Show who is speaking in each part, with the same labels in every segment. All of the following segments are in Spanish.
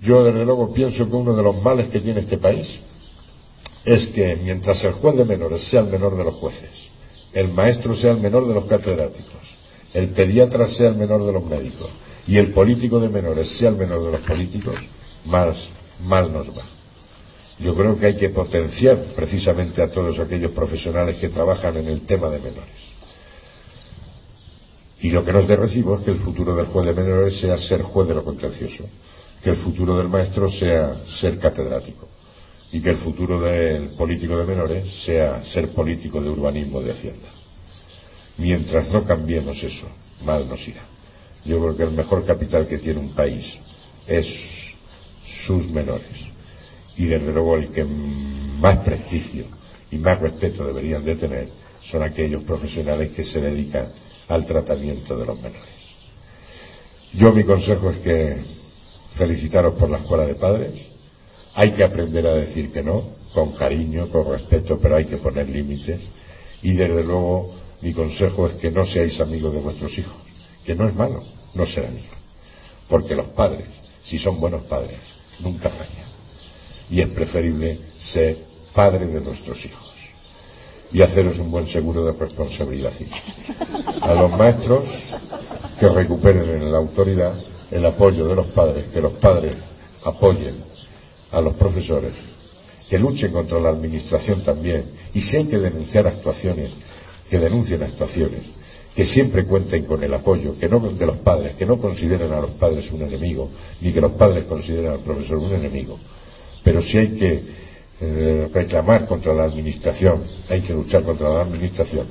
Speaker 1: Yo, desde luego, pienso que uno de los males que tiene este país es que mientras el juez de menores sea el menor de los jueces, el maestro sea el menor de los catedráticos, el pediatra sea el menor de los médicos y el político de menores sea el menor de los políticos, más mal nos va. Yo creo que hay que potenciar precisamente a todos aquellos profesionales que trabajan en el tema de menores. Y lo que nos de recibo es que el futuro del juez de menores sea ser juez de lo contencioso, que el futuro del maestro sea ser catedrático y que el futuro del político de menores sea ser político de urbanismo de Hacienda. Mientras no cambiemos eso, mal nos irá. Yo creo que el mejor capital que tiene un país es sus menores. Y desde luego el que más prestigio y más respeto deberían de tener son aquellos profesionales que se dedican al tratamiento de los menores. Yo mi consejo es que felicitaros por la escuela de padres. Hay que aprender a decir que no, con cariño, con respeto, pero hay que poner límites. Y desde luego mi consejo es que no seáis amigos de vuestros hijos, que no es malo no ser amigos. Porque los padres, si son buenos padres, nunca fallan. Y es preferible ser padre de nuestros hijos y haceros un buen seguro de responsabilidad. A los maestros que recuperen en la autoridad el apoyo de los padres, que los padres apoyen a los profesores, que luchen contra la administración también, y si hay que denunciar actuaciones, que denuncien actuaciones, que siempre cuenten con el apoyo, que no de los padres, que no consideren a los padres un enemigo, ni que los padres consideren al profesor un enemigo. Pero si hay que eh, reclamar contra la administración, hay que luchar contra la administración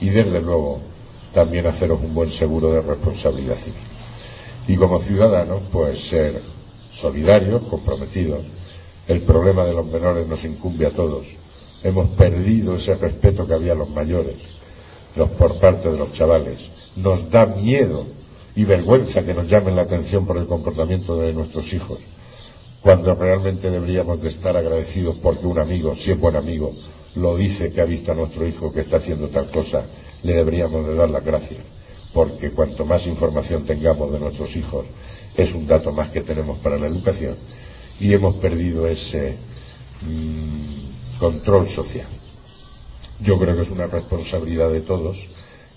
Speaker 1: y desde luego también haceros un buen seguro de responsabilidad civil. Y como ciudadanos, pues ser solidarios, comprometidos. El problema de los menores nos incumbe a todos. Hemos perdido ese respeto que había a los mayores, los por parte de los chavales. Nos da miedo y vergüenza que nos llamen la atención por el comportamiento de nuestros hijos cuando realmente deberíamos de estar agradecidos porque un amigo, si es buen amigo, lo dice que ha visto a nuestro hijo que está haciendo tal cosa, le deberíamos de dar las gracias, porque cuanto más información tengamos de nuestros hijos, es un dato más que tenemos para la educación y hemos perdido ese mmm, control social. Yo creo que es una responsabilidad de todos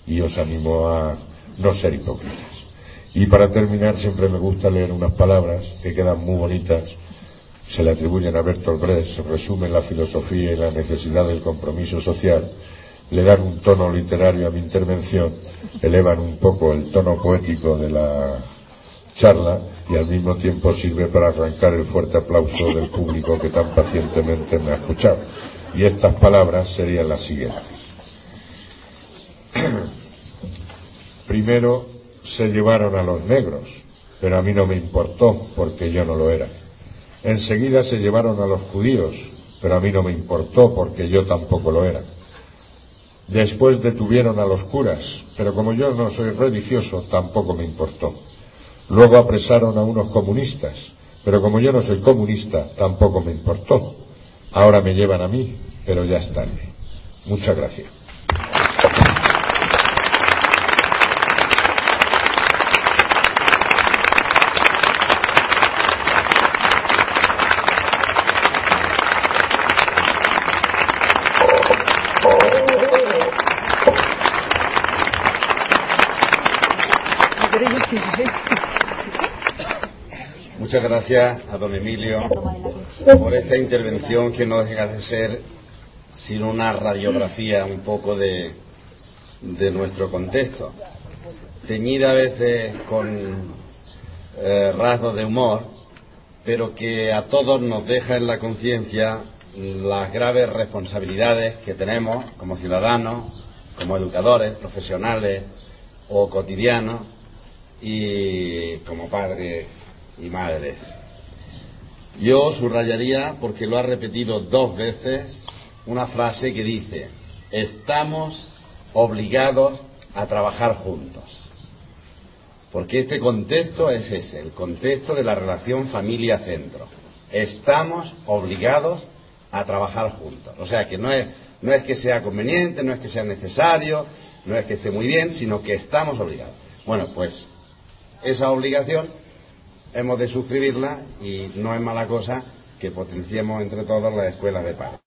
Speaker 1: y os animo a no ser hipócritas. Y para terminar, siempre me gusta leer unas palabras que quedan muy bonitas, se le atribuyen a Bertolt Brecht, resumen la filosofía y la necesidad del compromiso social, le dan un tono literario a mi intervención, elevan un poco el tono poético de la charla y al mismo tiempo sirve para arrancar el fuerte aplauso del público que tan pacientemente me ha escuchado. Y estas palabras serían las siguientes. Primero, se llevaron a los negros, pero a mí no me importó porque yo no lo era. Enseguida se llevaron a los judíos, pero a mí no me importó porque yo tampoco lo era. Después detuvieron a los curas, pero como yo no soy religioso, tampoco me importó. Luego apresaron a unos comunistas, pero como yo no soy comunista, tampoco me importó. Ahora me llevan a mí, pero ya es tarde. Muchas gracias.
Speaker 2: Muchas gracias a don Emilio por esta intervención que no deja de ser sino una radiografía un poco de, de nuestro contexto, teñida a veces con eh, rasgos de humor, pero que a todos nos deja en la conciencia las graves responsabilidades que tenemos como ciudadanos, como educadores, profesionales o cotidianos y como padres y madres. Yo subrayaría, porque lo ha repetido dos veces, una frase que dice, estamos obligados a trabajar juntos. Porque este contexto es ese, el contexto de la relación familia-centro. Estamos obligados a trabajar juntos. O sea que no es, no es que sea conveniente, no es que sea necesario, no es que esté muy bien, sino que estamos obligados. Bueno, pues esa obligación hemos de suscribirla y no es mala cosa que potenciemos entre todos las escuelas de padres.